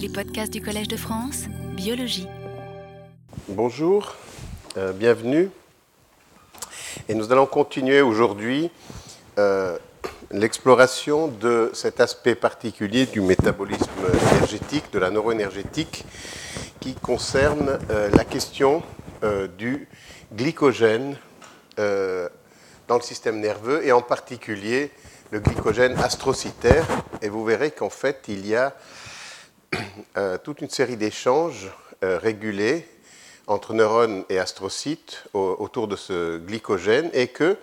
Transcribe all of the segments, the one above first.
Les podcasts du Collège de France, biologie. Bonjour, euh, bienvenue. Et nous allons continuer aujourd'hui euh, l'exploration de cet aspect particulier du métabolisme énergétique, de la neuroénergétique, qui concerne euh, la question du glycogène dans le système nerveux et en particulier le glycogène astrocytaire. Et vous verrez qu'en fait, il y a toute une série d'échanges euh, régulés entre neurones et astrocytes au- autour de ce glycogène et que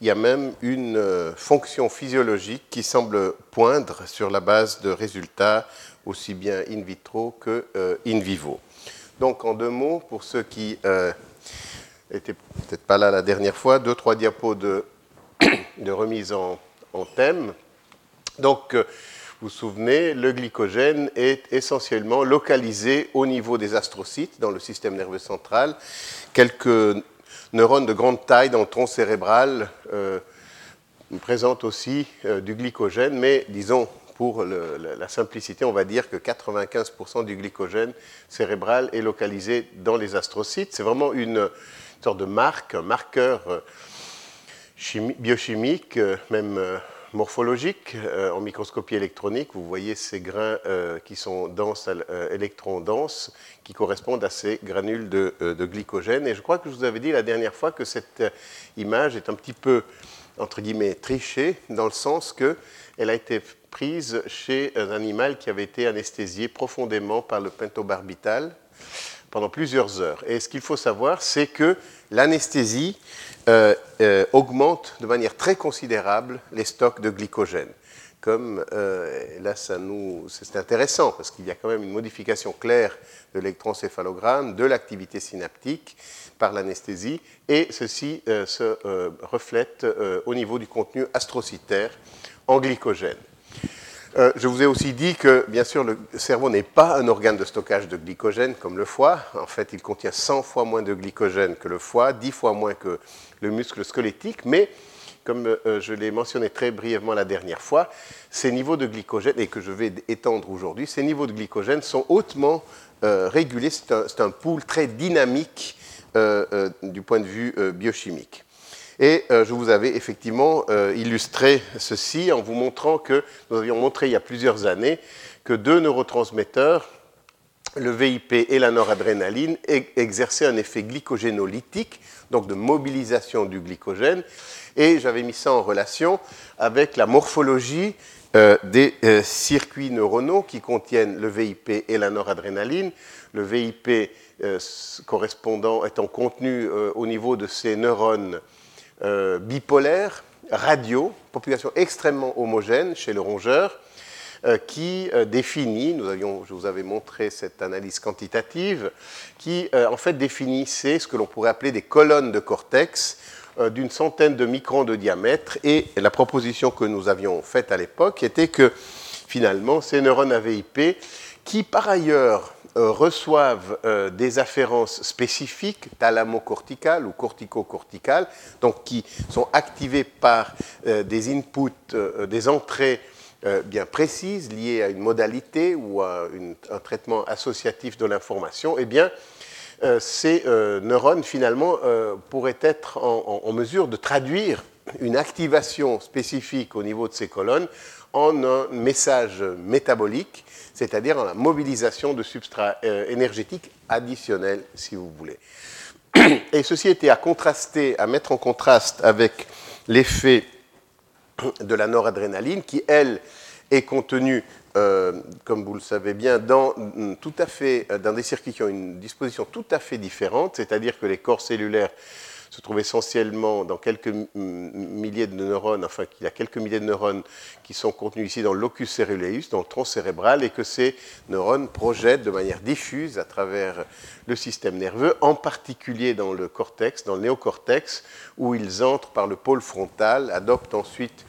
il y a même une euh, fonction physiologique qui semble poindre sur la base de résultats aussi bien in vitro que euh, in vivo. Donc en deux mots, pour ceux qui euh, étaient peut-être pas là la dernière fois, deux, trois diapos de, remise en, en thème. Donc, euh, vous souvenez, le glycogène est essentiellement localisé au niveau des astrocytes dans le système nerveux central. Quelques neurones de grande taille dans le tronc cérébral euh, présentent aussi euh, du glycogène, mais disons, pour la- simplicité, on va dire que 95% du glycogène cérébral est localisé dans les astrocytes. C'est vraiment une sorte de marque, un marqueur euh, chimi- biochimique, même morphologique, euh, en microscopie électronique. Vous voyez ces grains euh, qui sont euh, électrons denses, qui correspondent à ces granules de, de glycogène. Et je crois que je vous avais dit la dernière fois que cette image est un petit peu, entre guillemets, trichée, dans le sens que elle a été prise chez un animal qui avait été anesthésié profondément par le pentobarbital pendant plusieurs heures. Et ce qu'il faut savoir, c'est que l'anesthésie euh, euh, augmente de manière très considérable les stocks de glycogène. Comme euh, là, ça nous, c'est intéressant parce qu'il y a quand même une modification claire de l'électroencéphalogramme, de l'activité synaptique par l'anesthésie, et ceci euh, se euh, reflète euh, au niveau du contenu astrocytaire en glycogène. Euh, je vous ai aussi dit que, bien sûr, le cerveau n'est pas un organe de stockage de glycogène comme le foie. En fait, il contient 100 fois moins de glycogène que le foie, 10 fois moins que le muscle squelettique, mais comme euh, je l'ai mentionné très brièvement la dernière fois, ces niveaux de glycogène, et que je vais étendre aujourd'hui, ces niveaux de glycogène sont hautement euh, régulés. C'est un, pool très dynamique du point de vue biochimique. Et euh, je vous avais effectivement euh, illustré ceci en vous montrant que nous avions montré il y a plusieurs années que deux neurotransmetteurs, le VIP et la noradrénaline, exerçaient un effet glycogénolytique, donc de mobilisation du glycogène. Et j'avais mis ça en relation avec la morphologie euh, des circuits neuronaux qui contiennent le VIP et la noradrénaline. Le VIP correspondant étant contenu au niveau de ces neurones euh, bipolaires, radio, population extrêmement homogène chez le rongeur, euh, qui euh, définit, nous avions, je vous avais montré cette analyse quantitative, qui euh, en fait définissait ce que l'on pourrait appeler des colonnes de cortex d'une centaine de microns de diamètre. Et la proposition que nous avions faite à l'époque était que finalement ces neurones AVIP, qui par ailleurs reçoivent euh, des afférences spécifiques thalamo-corticales ou cortico-corticales, donc qui sont activées par euh, des inputs, euh, des entrées euh, bien précises liées à une modalité ou à un traitement associatif de l'information, eh bien, euh, ces euh, neurones, finalement, euh, pourraient être en mesure de traduire une activation spécifique au niveau de ces colonnes en un message métabolique, c'est-à-dire en la mobilisation de substrats euh, énergétiques additionnels, si vous voulez. Et ceci était à contraster, à mettre en contraste avec l'effet de la noradrénaline, qui, elle, est contenue, euh, comme vous le savez bien, dans, mm, tout à fait, euh, dans des circuits qui ont une disposition tout à fait différente, c'est-à-dire que les corps cellulaires se trouvent essentiellement dans quelques milliers de neurones, enfin qu'il y a quelques milliers de neurones qui sont contenus ici dans locus ceruleus, dans le tronc cérébral, et que ces neurones projettent de manière diffuse à travers le système nerveux, en particulier dans le cortex, dans le néocortex, où ils entrent par le pôle frontal, adoptent ensuite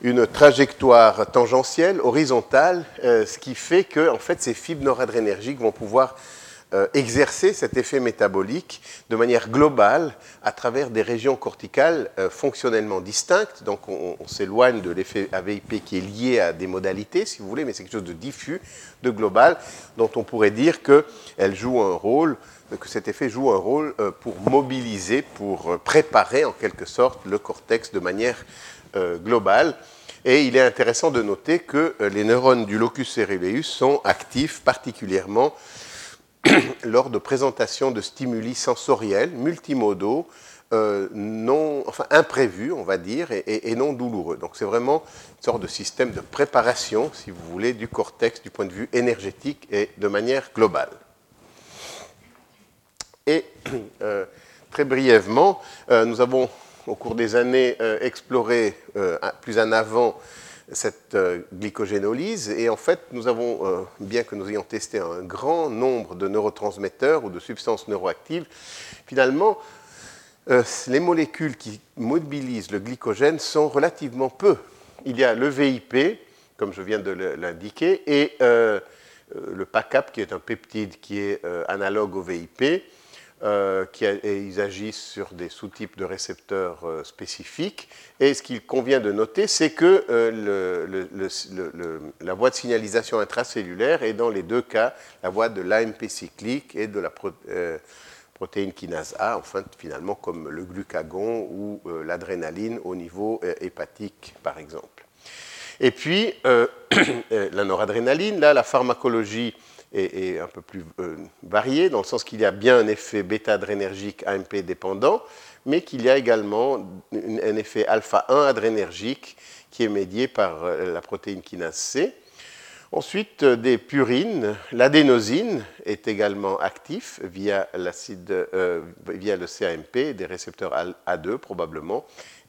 une trajectoire tangentielle, horizontale, euh, ce qui fait que en fait, ces fibres noradrénergiques vont pouvoir euh, exercer cet effet métabolique de manière globale à travers des régions corticales euh, fonctionnellement distinctes. Donc on, s'éloigne de l'effet AVIP qui est lié à des modalités, si vous voulez, mais c'est quelque chose de diffus, de global, dont on pourrait dire qu'elle joue un rôle, que cet effet joue un rôle euh, pour mobiliser, pour préparer en quelque sorte le cortex de manière globale. Et il est intéressant de noter que les neurones du locus ceruleus sont actifs particulièrement lors de présentations de stimuli sensoriels, multimodaux, euh, non, enfin imprévus, on va dire, et, non douloureux. Donc c'est vraiment une sorte de système de préparation, si vous voulez, du cortex du point de vue énergétique et de manière globale. Et euh, très brièvement, euh, nous avons au cours des années exploré plus en avant cette euh, glycogénolyse. Et en fait, nous avons, euh, bien que nous ayons testé un grand nombre de neurotransmetteurs ou de substances neuroactives, finalement, euh, les molécules qui mobilisent le glycogène sont relativement peu. Il y a le VIP, comme je viens de l'indiquer, et le PACAP, qui est un peptide qui est analogue au VIP. Euh, et ils agissent sur des sous-types de récepteurs euh, spécifiques. Et ce qu'il convient de noter, c'est que euh, la voie de signalisation intracellulaire est dans les deux cas la voie de l'AMP cyclique et de la protéine kinase A, enfin finalement comme le glucagon ou l'adrénaline au niveau hépatique par exemple. Et puis la noradrénaline, là la pharmacologie est, un peu plus euh, varié, dans le sens qu'il y a bien un effet bêta-adrénergique AMP dépendant, mais qu'il y a également un effet alpha-1 adrénergique qui est médié par euh, la protéine kinase C. Ensuite, euh, des purines. L'adénosine est également actif via, l'acide, via le CAMP, des récepteurs A2 probablement.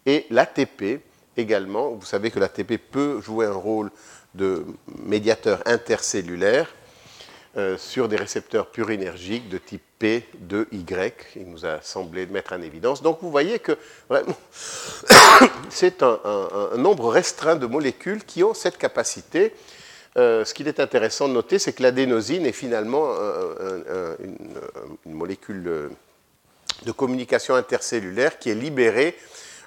Et l'ATP également. Vous savez que l'ATP peut jouer un rôle de médiateur intercellulaire euh, sur des récepteurs purinergiques de type P, 2, Y. Il nous a semblé mettre en évidence. Donc vous voyez que c'est un, nombre restreint de molécules qui ont cette capacité. Euh, ce qu'il est intéressant de noter, c'est que l'adénosine est finalement une, molécule de communication intercellulaire qui est libérée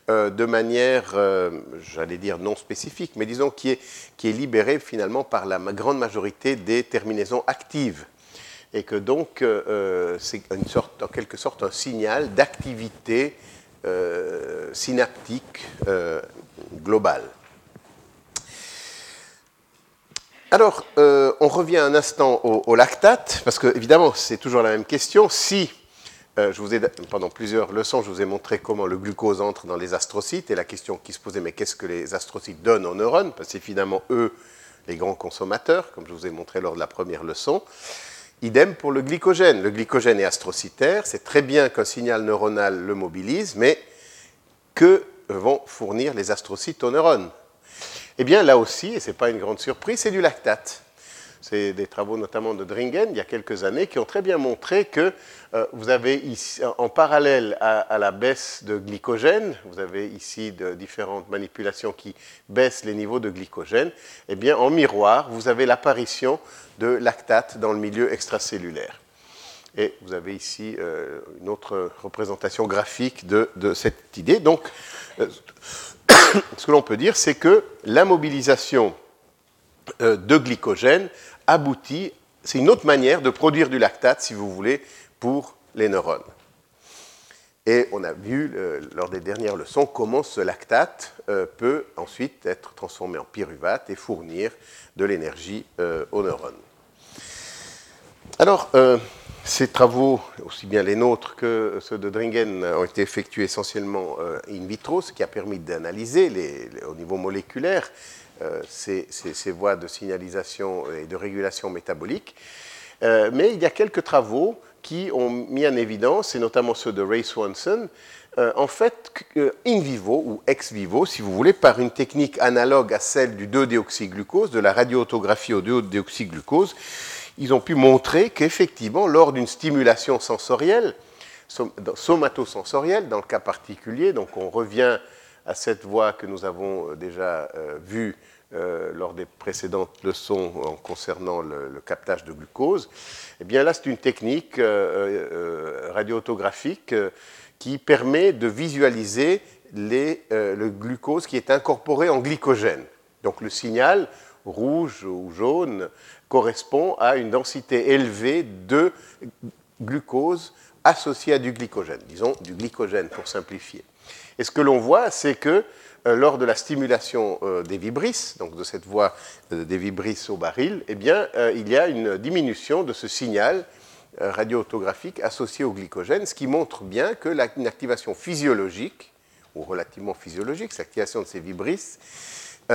euh, de manière, euh, j'allais dire non spécifique, mais disons qui est, qui est libérée finalement par la grande majorité des terminaisons actives. Et que donc euh, c'est une sorte, en quelque sorte un signal d'activité synaptique globale. Alors, on revient un instant au, au lactate, parce que évidemment, c'est toujours la même question. Si euh, je vous ai, pendant plusieurs leçons, je vous ai montré comment le glucose entre dans les astrocytes et la question qui se posait, mais qu'est-ce que les astrocytes donnent aux neurones? Parce que c'est finalement eux les grands consommateurs, comme je vous ai montré lors de la première leçon. Idem pour le glycogène. Le glycogène est astrocytaire, c'est très bien qu'un signal neuronal le mobilise, mais que vont fournir les astrocytes aux neurones? Eh bien là aussi, et ce n'est pas une grande surprise, c'est du lactate. C'est des travaux notamment de Dringen il y a quelques années qui ont très bien montré que euh, vous avez ici, en parallèle à, la baisse de glycogène, vous avez ici différentes manipulations qui baissent les niveaux de glycogène, et eh bien en miroir, vous avez l'apparition de lactate dans le milieu extracellulaire. Et vous avez ici euh, une autre représentation graphique de, cette idée. Donc, euh, ce que l'on peut dire, c'est que la mobilisation de glycogène aboutit, c'est une autre manière de produire du lactate, si vous voulez, pour les neurones. Et on a vu lors des dernières leçons comment ce lactate euh, peut ensuite être transformé en pyruvate et fournir de l'énergie euh, aux neurones. Alors, euh, ces travaux, aussi bien les nôtres que ceux de Dringen, ont été effectués essentiellement in vitro, ce qui a permis d'analyser au niveau moléculaire euh, ces, voies de signalisation et de régulation métabolique. Euh, mais il y a quelques travaux qui ont mis en évidence, et notamment ceux de Ray Swanson, euh, en fait, in vivo ou ex vivo, si vous voulez, par une technique analogue à celle du 2-déoxyglucose, de la radioautographie au 2-déoxyglucose, ils ont pu montrer qu'effectivement, lors d'une stimulation sensorielle, somatosensorielle dans le cas particulier, donc on revient à cette voie que nous avons déjà vue lors des précédentes leçons en concernant le, captage de glucose. Eh bien là, c'est une technique radioautographique qui permet de visualiser le glucose qui est incorporé en glycogène. Donc le signal rouge ou jaune correspond à une densité élevée de glucose associée à du glycogène, disons du glycogène pour simplifier. Et ce que l'on voit, c'est que euh, lors de la stimulation euh, des vibrisses, donc de cette voie euh, des vibrisses au baril, eh bien, il y a une diminution de ce signal radioautographique associé au glycogène, ce qui montre bien que activation physiologique, ou relativement physiologique, cette activation de ces vibrisses,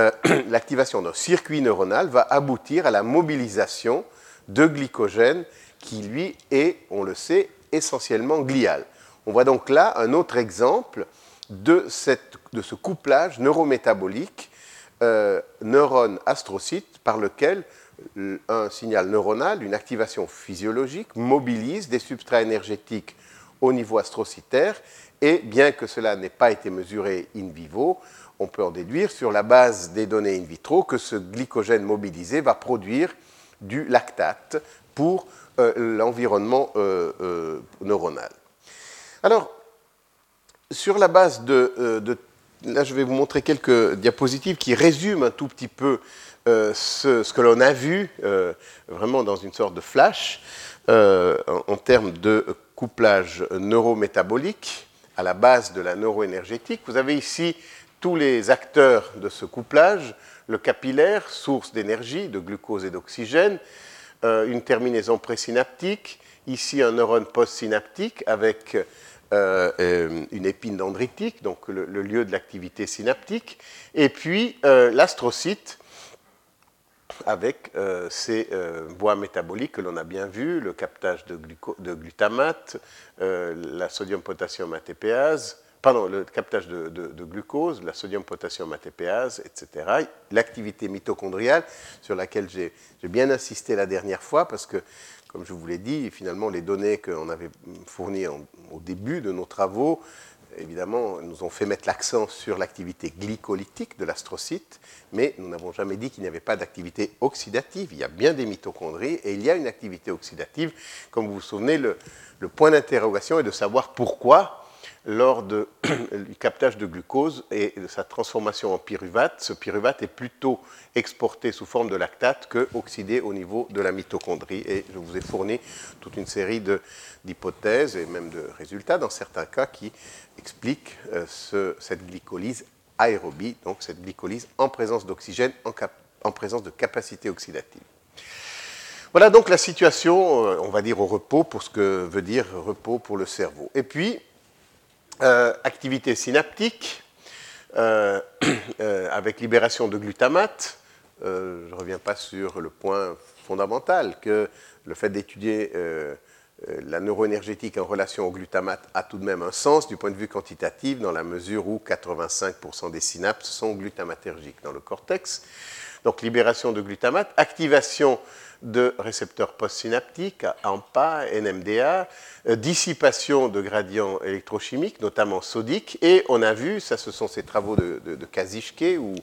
l'activation d'un circuit neuronal va aboutir à la mobilisation de glycogène qui, lui, est, on le sait, essentiellement glial. On voit donc là un autre exemple de, ce couplage neurométabolique euh, neurone-astrocyte par lequel un signal neuronal, une activation physiologique, mobilise des substrats énergétiques au niveau astrocytaire et bien que cela n'ait pas été mesuré in vivo, on peut en déduire sur la base des données in vitro que ce glycogène mobilisé va produire du lactate pour euh, l'environnement euh, neuronal. Alors, sur la base de, Là, je vais vous montrer quelques diapositives qui résument un tout petit peu ce, que l'on a vu vraiment dans une sorte de flash en, en, termes de couplage neurométabolique à la base de la neuroénergétique. Vous avez ici tous les acteurs de ce couplage, le capillaire, source d'énergie, de glucose et d'oxygène, euh, une terminaison présynaptique, ici un neurone postsynaptique avec euh, euh, une épine dendritique, donc le, lieu de l'activité synaptique, et puis l'astrocyte avec ces voies métaboliques que l'on a bien vues, le captage de, de glutamate, la sodium-potassium ATPase, pardon, le captage de, glucose, la sodium-potassium ATPase, etc. L'activité mitochondriale, sur laquelle j'ai bien insisté la dernière fois, parce que, comme je vous l'ai dit, finalement, les données qu'on avait fournies au début de nos travaux, évidemment, nous ont fait mettre l'accent sur l'activité glycolytique de l'astrocyte, mais nous n'avons jamais dit qu'il n'y avait pas d'activité oxydative. Il y a bien des mitochondries et il y a une activité oxydative. Comme vous vous souvenez, le point d'interrogation est de savoir pourquoi lors du captage de glucose et de sa transformation en pyruvate. Ce pyruvate est plutôt exporté sous forme de lactate que oxydé au niveau de la mitochondrie. Et je vous ai fourni toute une série d'hypothèses et même de résultats dans certains cas qui expliquent euh, cette glycolyse aérobie, donc cette glycolyse en présence d'oxygène, en, en présence de capacité oxydative. Voilà donc la situation, euh, on va dire au repos, pour ce que veut dire repos pour le cerveau. Et puis, euh, activité synaptique, euh, euh, avec libération de glutamate. je ne reviens pas sur le point fondamental que le fait d'étudier la neuroénergétique en relation au glutamate a tout de même un sens du point de vue quantitatif, dans la mesure où 85% des synapses sont glutamatergiques dans le cortex. Donc libération de glutamate, activation de récepteurs postsynaptiques, AMPA, NMDA, euh, dissipation de gradients électrochimiques, notamment sodiques, et on a vu, ça ce sont ces travaux de, de, Kazichke, où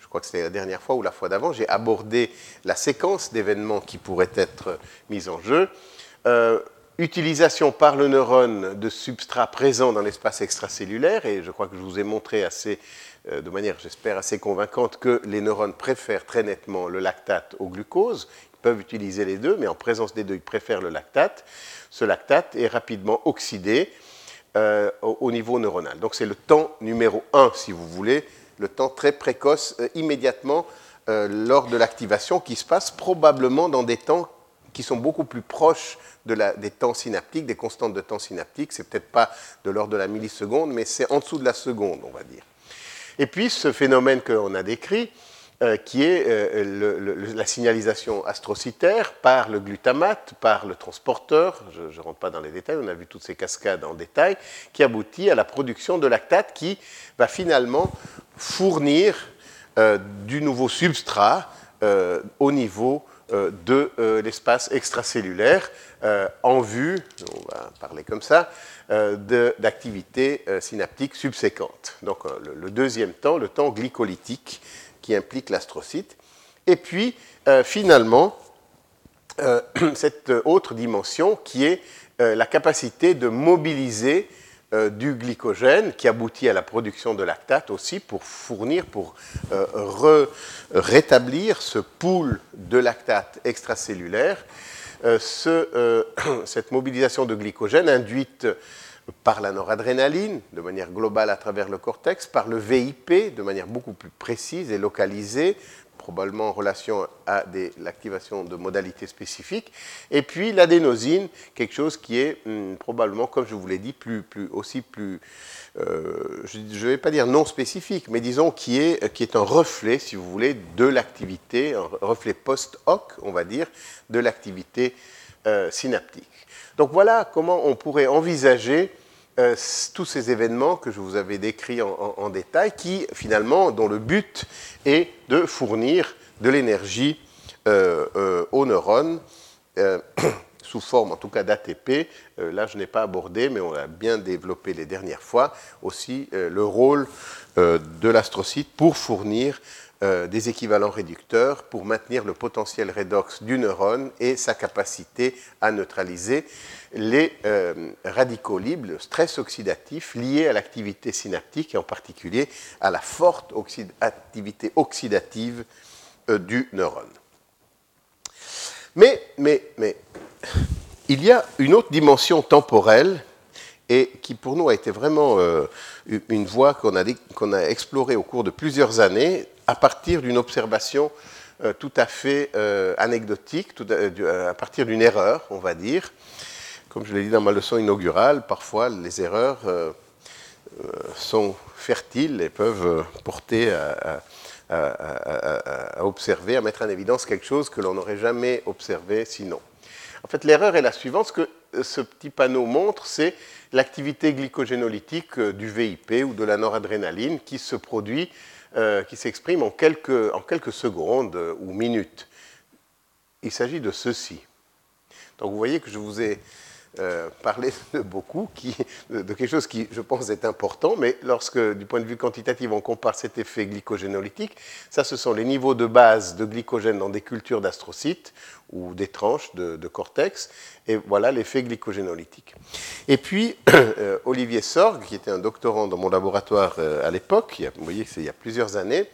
je crois que c'était la dernière fois ou la fois d'avant, j'ai abordé la séquence d'événements qui pourraient être mis en jeu. Euh, utilisation par le neurone de substrats présents dans l'espace extracellulaire, et je crois que je vous ai montré assez, de manière, j'espère, assez convaincante que les neurones préfèrent très nettement le lactate au glucose peuvent utiliser les deux, mais en présence des deux, ils préfèrent le lactate. Ce lactate est rapidement oxydé euh, au, niveau neuronal. Donc c'est le temps numéro 1, si vous voulez, le temps très précoce, euh, immédiatement euh, lors de l'activation, qui se passe probablement dans des temps qui sont beaucoup plus proches des temps synaptiques, des constantes de temps synaptiques. C'est peut-être pas de l'ordre de la milliseconde, mais c'est en dessous de la seconde, on va dire. Et puis ce phénomène qu'on a décrit, euh, qui est euh, la signalisation astrocytaire par le glutamate, par le transporteur, je ne rentre pas dans les détails, on a vu toutes ces cascades en détail, qui aboutit à la production de lactate qui va finalement fournir euh, du nouveau substrat au niveau de l'espace extracellulaire en vue, on va parler comme ça, d'activité synaptique subséquente. Donc le, deuxième temps, le temps glycolytique, qui implique l'astrocyte. Et puis, finalement, cette autre dimension qui est la capacité de mobiliser du glycogène qui aboutit à la production de lactate aussi pour fournir, pour rétablir ce pool de lactate extracellulaire euh, euh, cette mobilisation de glycogène induite par la noradrénaline, de manière globale à travers le cortex, par le VIP, de manière beaucoup plus précise et localisée, probablement en relation à l'activation de modalités spécifiques, et puis l'adénosine, quelque chose qui est hum, probablement, comme je vous l'ai dit, plus, aussi plus euh, je ne vais pas dire non spécifique, mais disons qui est, qui est un reflet, si vous voulez, de l'activité, un reflet post-hoc, on va dire, de l'activité euh, synaptique. Donc voilà comment on pourrait envisager euh, tous ces événements que je vous avais décrits en, détail, qui finalement, dont le but est de fournir de l'énergie aux neurones sous forme en tout cas d'ATP. Euh, là, je n'ai pas abordé, mais on l'a bien développé les dernières fois, aussi euh, le rôle euh, de l'astrocyte pour fournir des équivalents réducteurs, pour maintenir le potentiel redox du neurone et sa capacité à neutraliser les radicaux libres, le stress oxydatif lié à l'activité synaptique et en particulier à la forte activité oxydative du neurone. Mais, mais, mais, il y a une autre dimension temporelle et qui pour nous a été vraiment euh, une voie qu'on a explorée au cours de plusieurs années à partir d'une observation euh, tout à fait euh, anecdotique, à, partir d'une erreur, on va dire. Comme je l'ai dit dans ma leçon inaugurale, parfois les erreurs sont fertiles et peuvent porter à, à, observer, à mettre en évidence quelque chose que l'on n'aurait jamais observé sinon. En fait, l'erreur est la suivante. Ce que euh, ce petit panneau montre, c'est l'activité glycogénolytique euh, du VIP ou de la noradrénaline qui se produit, euh, qui s'exprime en quelques, en quelques secondes ou minutes. Il s'agit de ceci. Donc vous voyez que je vous ai euh, parler de beaucoup, de, quelque chose qui, je pense, est important, mais lorsque, du point de vue quantitatif, on compare cet effet glycogénolytique, ça, ce sont les niveaux de base de glycogène dans des cultures d'astrocytes ou des tranches de, cortex, et voilà l'effet glycogénolytique. Et puis, euh, Olivier Sorg, qui était un doctorant dans mon laboratoire euh, à l'époque, vous voyez, c'est il y a plusieurs années,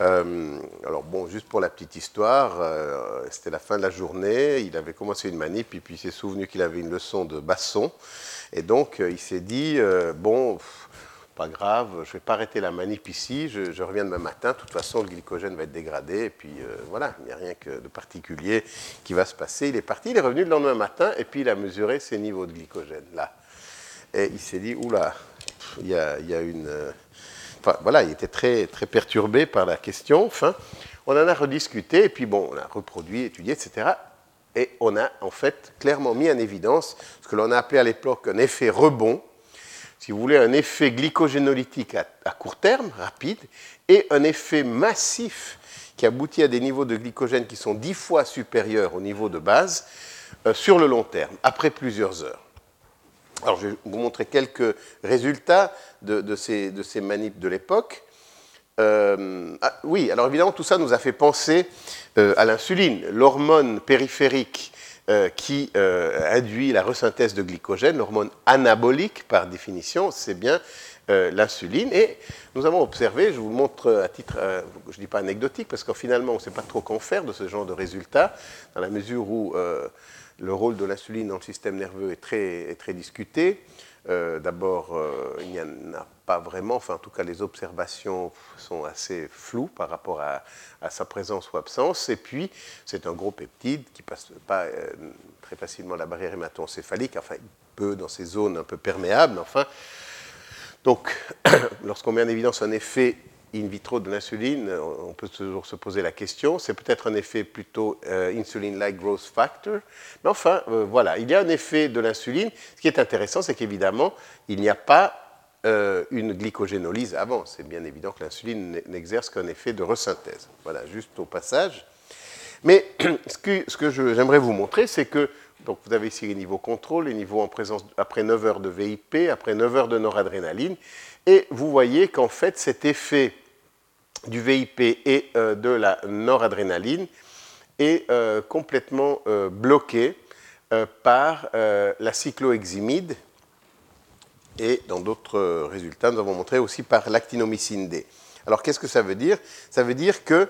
euh, alors bon, juste pour la petite histoire, euh, c'était la fin de la journée, il avait commencé une manip, et puis il s'est souvenu qu'il avait une leçon de basson, et donc euh, il s'est dit, bon, pas grave, je ne vais pas arrêter la manip ici, je, reviens demain matin, de toute façon le glycogène va être dégradé, et puis voilà, il n'y a rien de particulier qui va se passer. Il est parti, il est revenu le lendemain matin, et puis il a mesuré ses niveaux de glycogène, là. Et il s'est dit, oula, il y a une voilà, il était très, très perturbé par la question. On en a rediscuté, et puis bon, on a reproduit, étudié, etc. Et on a en fait clairement mis en évidence ce que l'on a appelé à l'époque un effet rebond, si vous voulez, un effet glycogénolytique à, court terme, rapide, et un effet massif qui aboutit à des niveaux de glycogène qui sont dix fois supérieurs au niveau de base euh, sur le long terme, après plusieurs heures. Alors, je vais vous montrer quelques résultats de, ces, de de l'époque. Euh, ah, oui, alors évidemment, tout ça nous a fait penser euh, à l'insuline, l'hormone périphérique euh, qui induit la resynthèse de glycogène, l'hormone anabolique par définition, c'est bien l'insuline. Et nous avons observé, je vous montre à titre, je ne dis pas anecdotique, parce qu'en finalement, on ne sait pas trop qu'en faire de ce genre de résultats, dans la mesure où le rôle de l'insuline dans le système nerveux est très, discuté. Euh, d'abord, euh, il n'y en a pas vraiment, enfin en tout cas les observations sont assez floues par rapport à, sa présence ou absence. Et puis, c'est un gros peptide qui passe pas euh, très facilement la barrière hémato-encéphalique, enfin il peut dans ces zones un peu perméables, enfin. Donc, lorsqu'on met en évidence un effet in vitro de l'insuline, on peut toujours se poser la question. C'est peut-être un effet plutôt euh, insulin-like growth factor. Mais enfin, euh, voilà, il y a un effet de l'insuline. Ce qui est intéressant, c'est qu'évidemment, il n'y a pas euh, une glycogénolyse avant. C'est bien évident que l'insuline n'exerce qu'un effet de resynthèse. Voilà, juste au passage. Mais ce que, ce que j'aimerais vous montrer, c'est que donc vous avez ici les niveaux contrôle, les niveaux en présence après 9 heures de VIP, après 9 heures de noradrénaline, et vous voyez qu'en fait cet effet du VIP et de la noradrénaline est complètement bloqué par la cycloheximide et dans d'autres résultats, nous avons montré aussi par l'actinomycine D. Alors qu'est-ce que ça veut dire? Ça veut dire que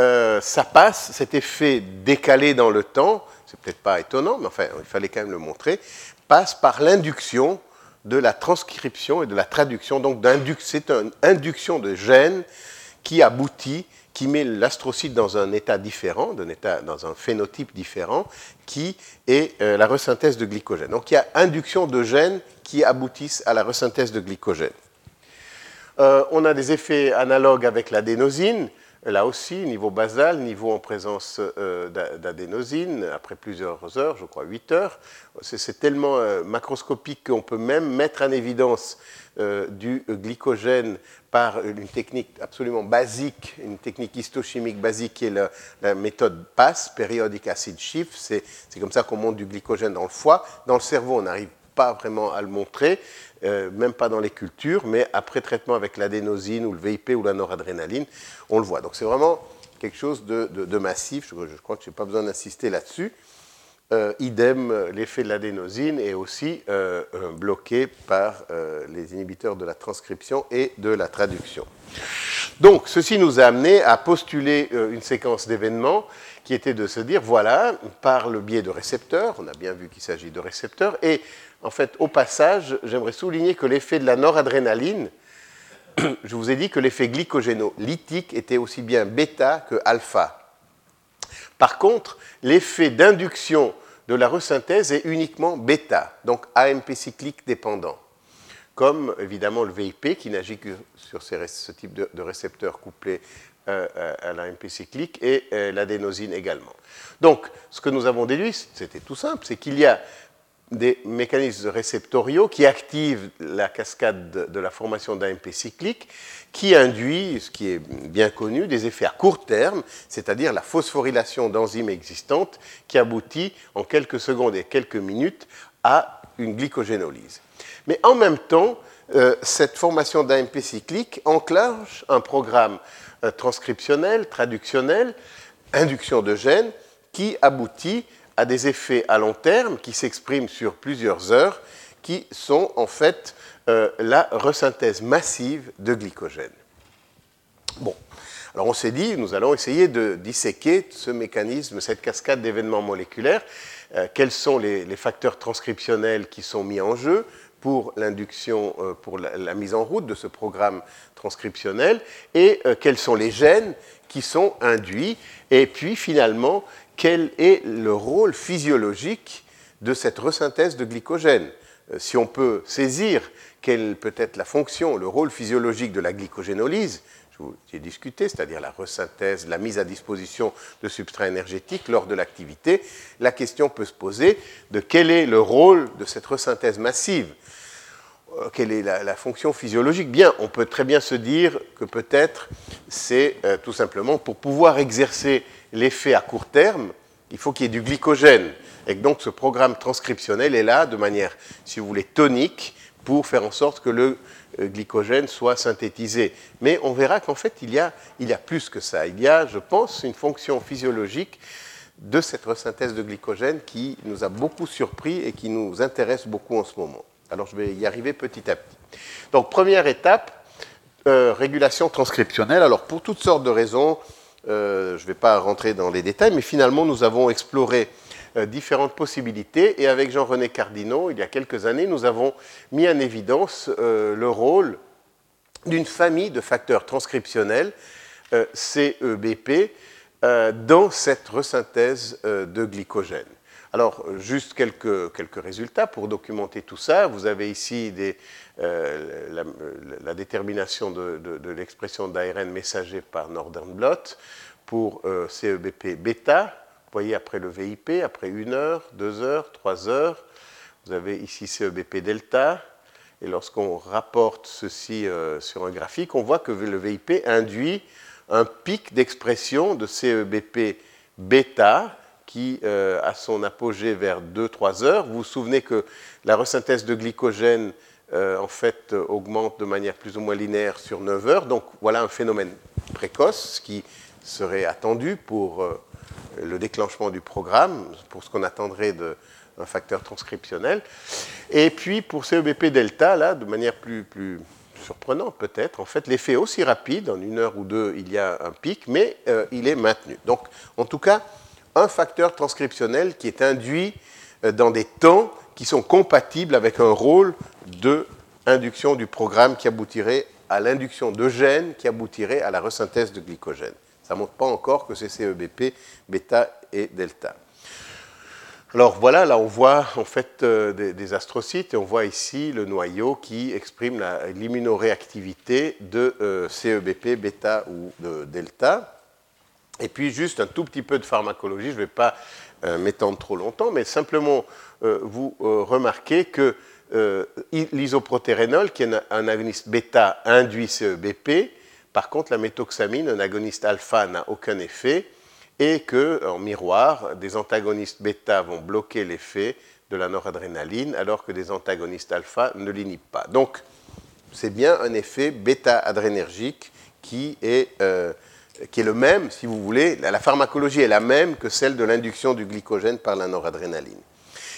euh, ça passe, cet effet décalé dans le temps, c'est peut-être pas étonnant, mais enfin, il fallait quand même le montrer, passe par l'induction de la transcription et de la traduction. Donc, c'est une induction de gènes qui aboutit, qui met l'astrocyte dans un état différent, dans un phénotype différent, qui est euh, la resynthèse de glycogène. Donc, il y a induction de gènes qui aboutissent à la resynthèse de glycogène. Euh, on a des effets analogues avec l'adénosine là aussi, niveau basal, niveau en présence euh, d'adénosine, après plusieurs heures, je crois 8 heures. C'est tellement euh, macroscopique qu'on peut même mettre en évidence euh, du glycogène par une technique absolument basique, une technique histochimique basique qui est la, méthode PAS, Periodic Acid Shift. C'est comme ça qu'on monte du glycogène dans le foie. Dans le cerveau, on n'arrive pas vraiment à le montrer. Euh, même pas dans les cultures, mais après traitement avec l'adénosine ou le VIP ou la noradrénaline, on le voit. Donc c'est vraiment quelque chose de, massif, je, crois que je n'ai pas besoin d'insister là-dessus. Euh, idem, l'effet de l'adénosine est aussi euh, bloqué par les inhibiteurs de la transcription et de la traduction. Donc, ceci nous a amené à postuler une séquence d'événements qui était de se dire, voilà, par le biais de récepteurs, on a bien vu qu'il s'agit de récepteurs, et en fait, au passage, j'aimerais souligner que l'effet de la noradrénaline, je vous ai dit que l'effet glycogénolytique était aussi bien bêta que alpha. Par contre, l'effet d'induction de la resynthèse est uniquement bêta, donc AMP cyclique dépendant, comme évidemment le VIP qui n'agit que sur ce type de, récepteur couplé euh, à l'AMP cyclique et euh, l'adénosine également. Donc, ce que nous avons déduit, c'était tout simple, c'est qu'il y a des mécanismes réceptoriaux qui activent la cascade de, la formation d'AMP cyclique, qui induit, ce qui est bien connu, des effets à court terme, c'est-à-dire la phosphorylation d'enzymes existantes qui aboutit en quelques secondes et quelques minutes à une glycogénolyse. Mais en même temps, euh, cette formation d'AMP cyclique enclenche un programme euh, transcriptionnel, traductionnel, induction de gènes, qui aboutit à des effets à long terme qui s'expriment sur plusieurs heures, qui sont en fait euh, la resynthèse massive de glycogène. Bon, alors on s'est dit, nous allons essayer de disséquer ce mécanisme, cette cascade d'événements moléculaires, euh, quels sont les, facteurs transcriptionnels qui sont mis en jeu pour l'induction, euh, pour la, mise en route de ce programme transcriptionnel, et quels sont les gènes qui sont induits, et puis finalement, quel est le rôle physiologique de cette resynthèse de glycogène. Euh, si on peut saisir quelle peut être la fonction, le rôle physiologique de la glycogénolyse, je vous ai discuté, c'est-à-dire la resynthèse, la mise à disposition de substrats énergétiques lors de l'activité, la question peut se poser de quel est le rôle de cette resynthèse massive euh, quelle est la, fonction physiologique? Bien, on peut très bien se dire que peut-être c'est euh, tout simplement pour pouvoir exercer l'effet à court terme, il faut qu'il y ait du glycogène. Et donc ce programme transcriptionnel est là de manière, si vous voulez, tonique pour faire en sorte que le euh, glycogène soit synthétisé. Mais on verra qu'en fait, il y, a, il y a plus que ça. Il y a, je pense, une fonction physiologique de cette resynthèse de glycogène qui nous a beaucoup surpris et qui nous intéresse beaucoup en ce moment. Alors je vais y arriver petit à petit. Donc première étape, euh, régulation transcriptionnelle. Alors pour toutes sortes de raisons, euh, je ne vais pas rentrer dans les détails, mais finalement, nous avons exploré euh, différentes possibilités. Et avec Jean-René Cardinot, il y a quelques années, nous avons mis en évidence euh, le rôle d'une famille de facteurs transcriptionnels, CEBP, dans cette resynthèse de glycogène. Alors, juste quelques, quelques, résultats pour documenter tout ça. Vous avez ici des, euh, la, détermination de, l'expression d'ARN messager par Northern Blot pour euh, CEBP bêta. Vous voyez, après le VIP, après une heure, deux heures, trois heures, vous avez ici CEBP delta. Et lorsqu'on rapporte ceci euh, sur un graphique, on voit que le VIP induit un pic d'expression de CEBP bêta qui a son apogée vers 2-3 heures. Vous vous souvenez que la resynthèse de glycogène euh, en fait, augmente de manière plus ou moins linéaire sur 9 heures. Donc voilà un phénomène précoce, ce qui serait attendu pour le déclenchement du programme, pour ce qu'on attendrait d'un facteur transcriptionnel. Et puis pour CEBP delta, là, de manière plus, plus surprenante peut-être, en fait, l'effet est aussi rapide, en une heure ou deux, il y a un pic, mais il est maintenu. Donc, en tout cas, un facteur transcriptionnel qui est induit dans des temps qui sont compatibles avec un rôle de induction du programme qui aboutirait à l'induction de gènes qui aboutirait à la resynthèse de glycogène. Ça ne montre pas encore que c'est CEBP, bêta et delta. Alors voilà, là on voit en fait euh, des, astrocytes et on voit ici le noyau qui exprime l'immunoréactivité de euh, CEBP, bêta ou de delta. Et puis juste un tout petit peu de pharmacologie, je ne vais pas euh, m'étendre trop longtemps, mais simplement vous euh, remarquez que l'isoprotérénol, qui est un, agoniste bêta, induit CEBP. Par contre, la méthoxamine, un agoniste alpha, n'a aucun effet. Et que, en miroir, des antagonistes bêta vont bloquer l'effet de la noradrénaline, alors que des antagonistes alpha ne l'inhibent pas. Donc, c'est bien un effet bêta-adrénergique qui est qui est le même, si vous voulez, la pharmacologie est la même que celle de l'induction du glycogène par la noradrénaline.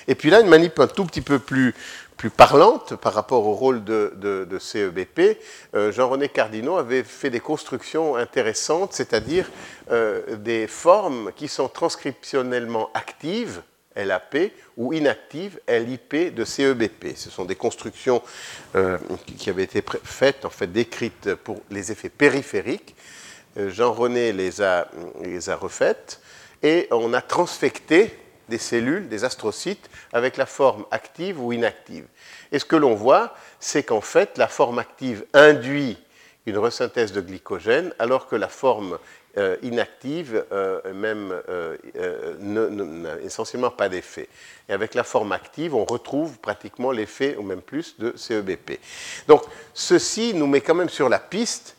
Et puis là, une manip un tout petit peu plus, plus parlante par rapport au rôle de, CEBP, euh, Jean-René Cardinaux avait fait des constructions intéressantes, c'est-à-dire euh, des formes qui sont transcriptionnellement actives, LAP, ou inactives, LIP de CEBP. Ce sont des constructions euh, qui avaient été faites, en fait, décrites pour les effets périphériques. Jean-René les a refaites, et on a transfecté des cellules, des astrocytes, avec la forme active ou inactive. Et ce que l'on voit, c'est qu'en fait, la forme active induit une resynthèse de glycogène, alors que la forme euh, inactive, euh, même, n'a essentiellement pas d'effet. Et avec la forme active, on retrouve pratiquement l'effet, ou même plus, de CEBP. Donc, ceci nous met quand même sur la piste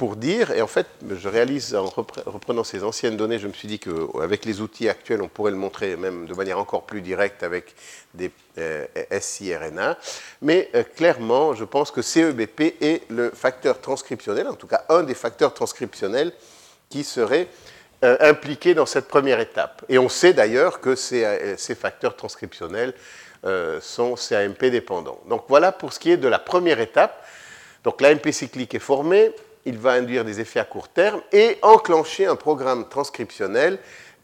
pour dire, et en fait, je réalise en reprenant ces anciennes données, je me suis dit qu'avec les outils actuels, on pourrait le montrer même de manière encore plus directe avec des euh, SIRNA. Mais euh, clairement, je pense que CEBP est le facteur transcriptionnel, en tout cas un des facteurs transcriptionnels qui serait euh, impliqué dans cette première étape. Et on sait d'ailleurs que ces, ces, facteurs transcriptionnels sont CAMP dépendants. Donc voilà pour ce qui est de la première étape. Donc l'AMP cyclique est formée, il va induire des effets à court terme et enclencher un programme transcriptionnel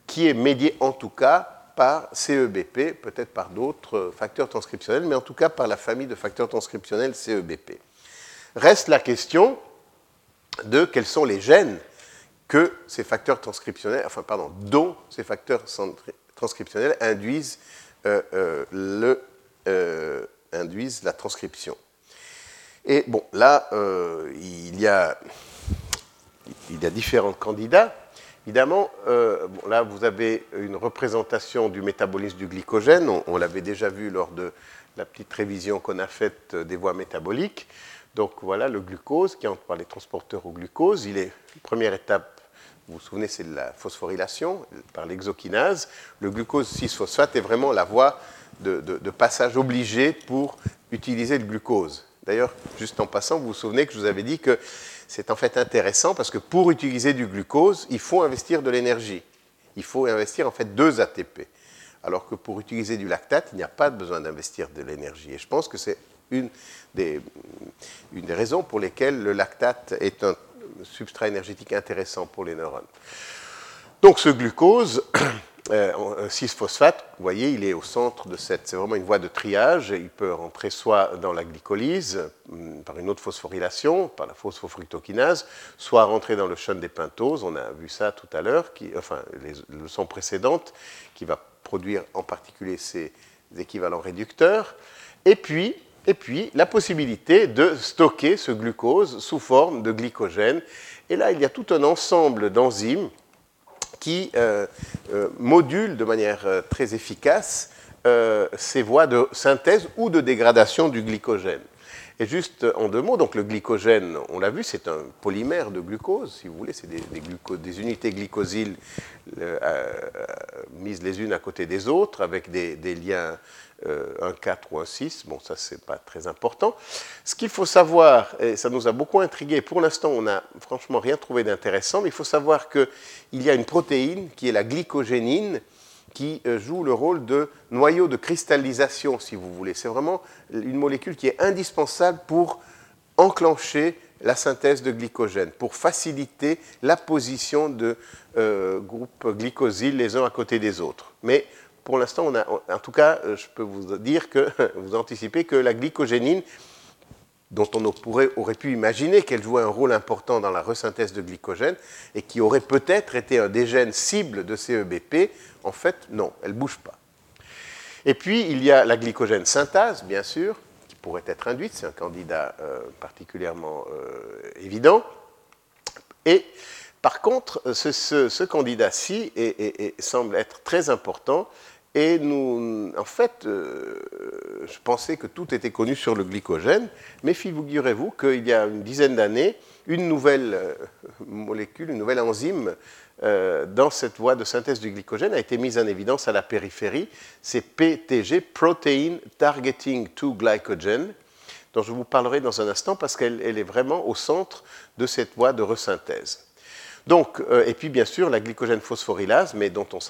qui est médié en tout cas par CEBP, peut-être par d'autres facteurs transcriptionnels, mais en tout cas par la famille de facteurs transcriptionnels CEBP. Reste la question de quels sont les gènes que ces facteurs transcriptionnels, enfin pardon, dont ces facteurs transcriptionnels euh, euh, euh, induisent la transcription. Et bon, là, euh, il, y a, différents candidats. Évidemment, euh, là, vous avez une représentation du métabolisme du glycogène. On, l'avait déjà vu lors de la petite révision qu'on a faite des voies métaboliques. Donc voilà, le glucose qui entre par les transporteurs au glucose. Il est, première étape, vous vous souvenez, c'est la phosphorylation par l'exokinase. Le glucose 6-phosphate est vraiment la voie de, de passage obligée pour utiliser le glucose. D'ailleurs, juste en passant, vous vous souvenez que je vous avais dit que c'est en fait intéressant parce que pour utiliser du glucose, il faut investir de l'énergie. Il faut investir en fait deux ATP. Alors que pour utiliser du lactate, il n'y a pas besoin d'investir de l'énergie. Et je pense que c'est une des, raisons pour lesquelles le lactate est un substrat énergétique intéressant pour les neurones. Donc ce glucose, euh, 6-phosphate, vous voyez, il est au centre de cette. C'est vraiment une voie de triage. Il peut rentrer soit dans la glycolyse, hum, par une autre phosphorylation, par la phosphofructokinase, soit rentrer dans le chêne des pentoses. On a vu ça tout à l'heure, enfin, les leçons précédentes, qui va produire en particulier ces équivalents réducteurs. Et puis, et puis, la possibilité de stocker ce glucose sous forme de glycogène. Et là, il y a tout un ensemble d'enzymes qui euh, euh, module de manière euh, très efficace ces voies de synthèse ou de dégradation du glycogène. Et juste en deux mots, donc le glycogène, on l'a vu, c'est un polymère de glucose, si vous voulez, c'est des, unités glycosyles mises les unes à côté des autres, avec des, liens un 4 ou un 6. Bon, ça, c'est pas très important. Ce qu'il faut savoir, et ça nous a beaucoup intrigué, pour l'instant, on n'a franchement rien trouvé d'intéressant, mais il faut savoir qu'il y a une protéine qui est la glycogénine, qui euh, joue le rôle de noyau de cristallisation, si vous voulez. C'est vraiment une molécule qui est indispensable pour enclencher la synthèse de glycogène, pour faciliter la position de euh, groupes glycosyles les uns à côté des autres. Mais pour l'instant, en tout cas, euh, je peux vous dire que vous anticipez que la glycogénine dont on aurait pu imaginer qu'elle jouait un rôle important dans la resynthèse de glycogène et qui aurait peut-être été un des gènes cibles de CEBP, en fait, non, elle ne bouge pas. Et puis, il y a la glycogène synthase, bien sûr, qui pourrait être induite, c'est un candidat euh, particulièrement euh, évident. Et par contre, ce, candidat-ci semble être très important et nous, en fait, euh, je pensais que tout était connu sur le glycogène, mais figurez-vous qu'il y a une dizaine d'années, une nouvelle euh, molécule, une nouvelle enzyme euh, dans cette voie de synthèse du glycogène a été mise en évidence à la périphérie. C'est PTG, Protein Targeting to Glycogen, dont je vous parlerai dans un instant parce qu'elle est vraiment au centre de cette voie de resynthèse. Donc, euh, et puis bien sûr la glycogène phosphorylase, mais dont on ne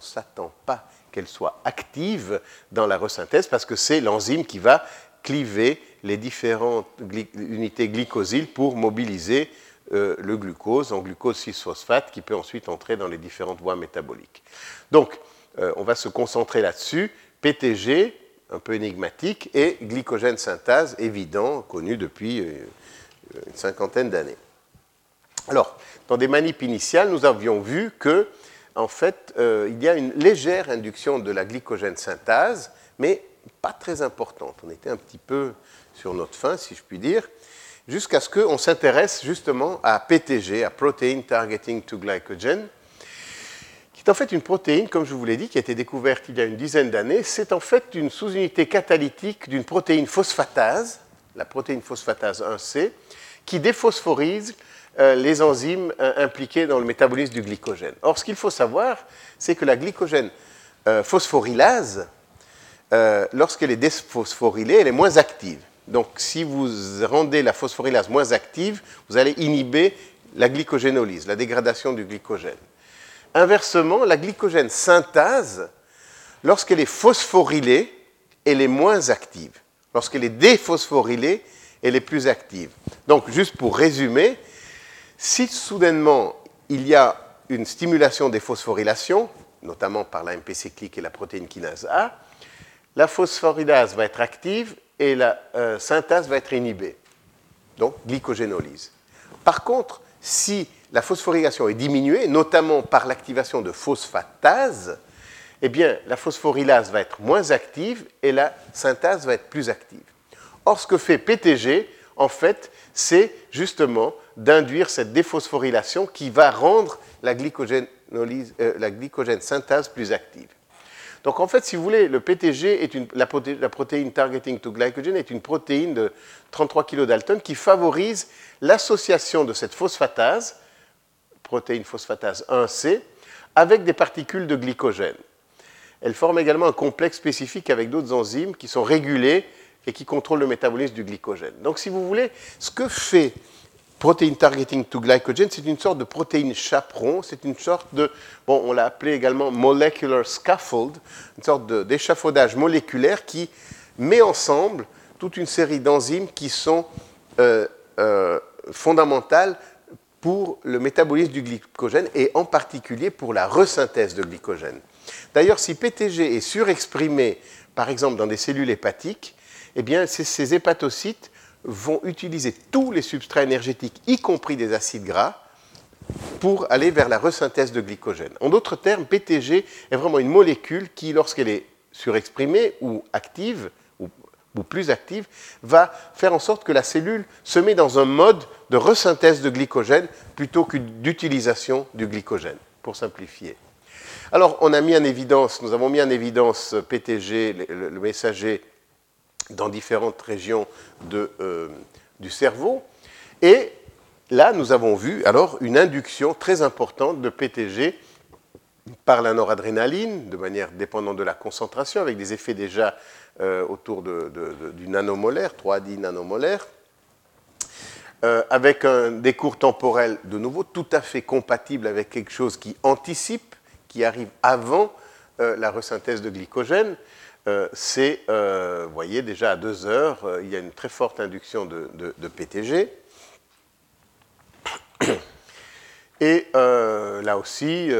s'attend pas qu'elle soit active dans la resynthèse, parce que c'est l'enzyme qui va cliver les différentes unités glycosyles pour mobiliser euh, le glucose en glucose 6-phosphate qui peut ensuite entrer dans les différentes voies métaboliques. Donc, euh, on va se concentrer là-dessus. PTG, un peu énigmatique, et glycogène synthase, évident, connu depuis une cinquantaine d'années. Alors, dans des manips initiales, nous avions vu que, en fait, euh, il y a une légère induction de la glycogène synthase, mais pas très importante. On était un petit peu sur notre fin, si je puis dire, jusqu'à ce qu'on s'intéresse justement à PTG, à Protein Targeting to Glycogen, qui est en fait une protéine, comme je vous l'ai dit, qui a été découverte il y a une dizaine d'années. C'est en fait une sous-unité catalytique d'une protéine phosphatase, la protéine phosphatase 1C, qui déphosphorise les enzymes euh, impliquées dans le métabolisme du glycogène. Or, ce qu'il faut savoir, c'est que la glycogène euh, phosphorylase, lorsqu'elle est désphosphorylée, elle est moins active. Donc, si vous rendez la phosphorylase moins active, vous allez inhiber la glycogénolyse, la dégradation du glycogène. Inversement, la glycogène synthase, lorsqu'elle est phosphorylée, elle est moins active. Lorsqu'elle est déphosphorylée, elle est plus active. Donc, juste pour résumer, si soudainement il y a une stimulation des phosphorylations, notamment par la MP cyclique et la protéine kinase A, la phosphorylase va être active et la euh, synthase va être inhibée, donc glycogénolyse. Par contre, si la phosphorylation est diminuée, notamment par l'activation de phosphatase, eh bien, la phosphorylase va être moins active et la synthase va être plus active. Or, ce que fait PTG, en fait, c'est justement d'induire cette déphosphorylation qui va rendre la, euh, la glycogène synthase plus active. Donc en fait, si vous voulez, le PTG, est une, la, protéine targeting to glycogen, est une protéine de 33 kDa qui favorise l'association de cette phosphatase, protéine phosphatase 1C, avec des particules de glycogène. Elle forme également un complexe spécifique avec d'autres enzymes qui sont régulées et qui contrôlent le métabolisme du glycogène. Donc si vous voulez, ce que fait Protein Targeting to Glycogen, c'est une sorte de protéine chaperon, c'est une sorte de, bon, on l'a appelé également molecular scaffold, une sorte d'échafaudage moléculaire qui met ensemble toute une série d'enzymes qui sont euh, euh, fondamentales pour le métabolisme du glycogène et en particulier pour la resynthèse de glycogène. D'ailleurs, si PTG est surexprimé, par exemple, dans des cellules hépatiques, eh bien, ces hépatocytes vont utiliser tous les substrats énergétiques, y compris des acides gras, pour aller vers la resynthèse de glycogène. En d'autres termes, PTG est vraiment une molécule qui, lorsqu'elle est surexprimée ou active, ou, plus active, va faire en sorte que la cellule se met dans un mode de resynthèse de glycogène plutôt que d'utilisation du glycogène, pour simplifier. Alors, on a mis en évidence, nous avons mis en évidence PTG, le messager dans différentes régions de, du cerveau. Et là, nous avons vu alors une induction très importante de PTG par la noradrénaline, de manière dépendante de la concentration, avec des effets déjà autour de, du nanomolaire, 3D nanomolaire. Euh, avec un décours temporel de nouveau tout à fait compatible avec quelque chose qui anticipe, qui arrive avant euh, la resynthèse de glycogène. Euh, c'est, vous voyez, déjà à 2 heures, il y a une très forte induction de, PTG. Et là aussi,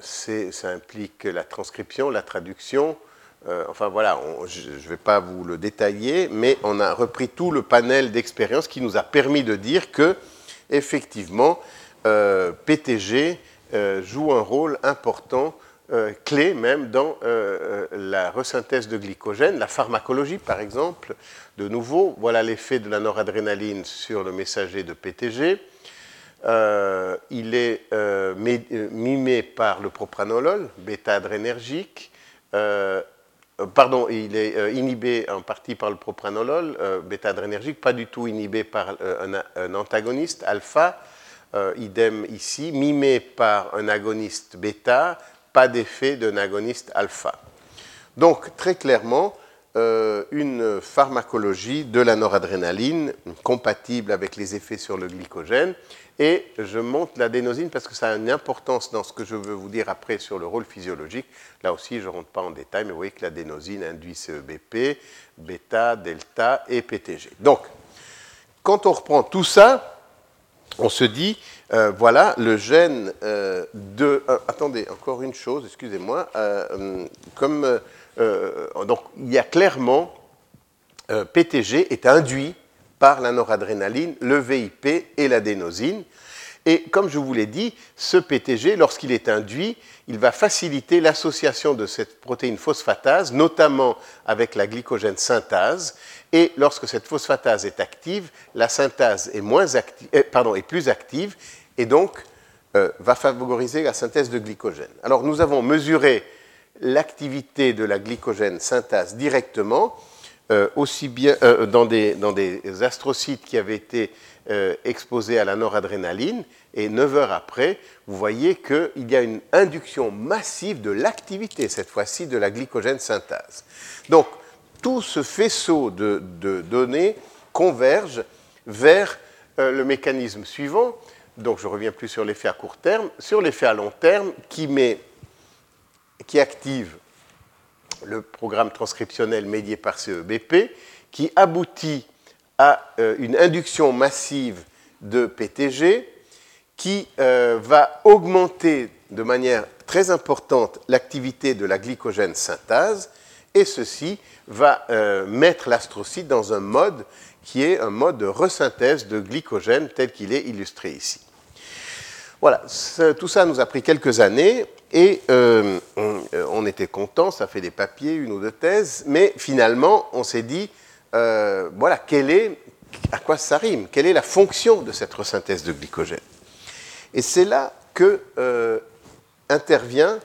ça implique la transcription, la traduction, euh, enfin voilà, je ne vais pas vous le détailler, mais on a repris tout le panel d'expériences qui nous a permis de dire que, effectivement, euh, PTG euh, joue un rôle important, clé même, dans la resynthèse de glycogène, la pharmacologie par exemple. De nouveau, voilà l'effet de la noradrénaline sur le messager de PTG. il est mimé par le propranolol, bêta-adrénergique. Euh, pardon, il est euh, inhibé en partie par le propranolol, euh, bêta-adrénergique, pas du tout inhibé par un, antagoniste, alpha, idem ici, mimé par un agoniste bêta, pas d'effet d'un agoniste alpha. Donc, très clairement, une pharmacologie de la noradrénaline compatible avec les effets sur le glycogène et je monte l'adénosine parce que ça a une importance dans ce que je veux vous dire après sur le rôle physiologique. Là aussi, je ne rentre pas en détail, mais vous voyez que l'adénosine induit CEBP, bêta, delta et PTG. Donc, quand on reprend tout ça, on se dit, euh, voilà, le gène euh, de... Euh, attendez, encore une chose, excusez-moi. comme, donc, il y a clairement, PTG est induit par la noradrénaline, le VIP et l'adénosine. Et comme je vous l'ai dit, ce PTG, lorsqu'il est induit, il va faciliter l'association de cette protéine phosphatase, notamment avec la glycogène synthase. Et lorsque cette phosphatase est active, la synthase est, moins active, pardon, est plus active et donc euh, va favoriser la synthèse de glycogène. Alors nous avons mesuré l'activité de la glycogène synthase directement euh, aussi bien euh, dans, des, dans, des, astrocytes qui avaient été exposés à la noradrénaline, et 9 heures après, vous voyez qu'il y a une induction massive de l'activité, cette fois-ci de la glycogène synthase. Donc, tout ce faisceau de données converge vers le mécanisme suivant. Donc, je reviens plus sur l'effet à court terme, sur l'effet à long terme qui, met, qui active le programme transcriptionnel médié par CEBP, qui aboutit à euh, une induction massive de PTG qui euh, va augmenter de manière très importante l'activité de la glycogène synthase, et ceci va euh, mettre l'astrocyte dans un mode qui est un mode de resynthèse de glycogène tel qu'il est illustré ici. Voilà, tout ça nous a pris quelques années et euh, on, était content, ça fait des papiers, une ou deux thèses, mais finalement on s'est dit, euh, voilà, est, à quoi ça rime Quelle est la fonction de cette resynthèse de glycogène? Et c'est là que euh, intervient,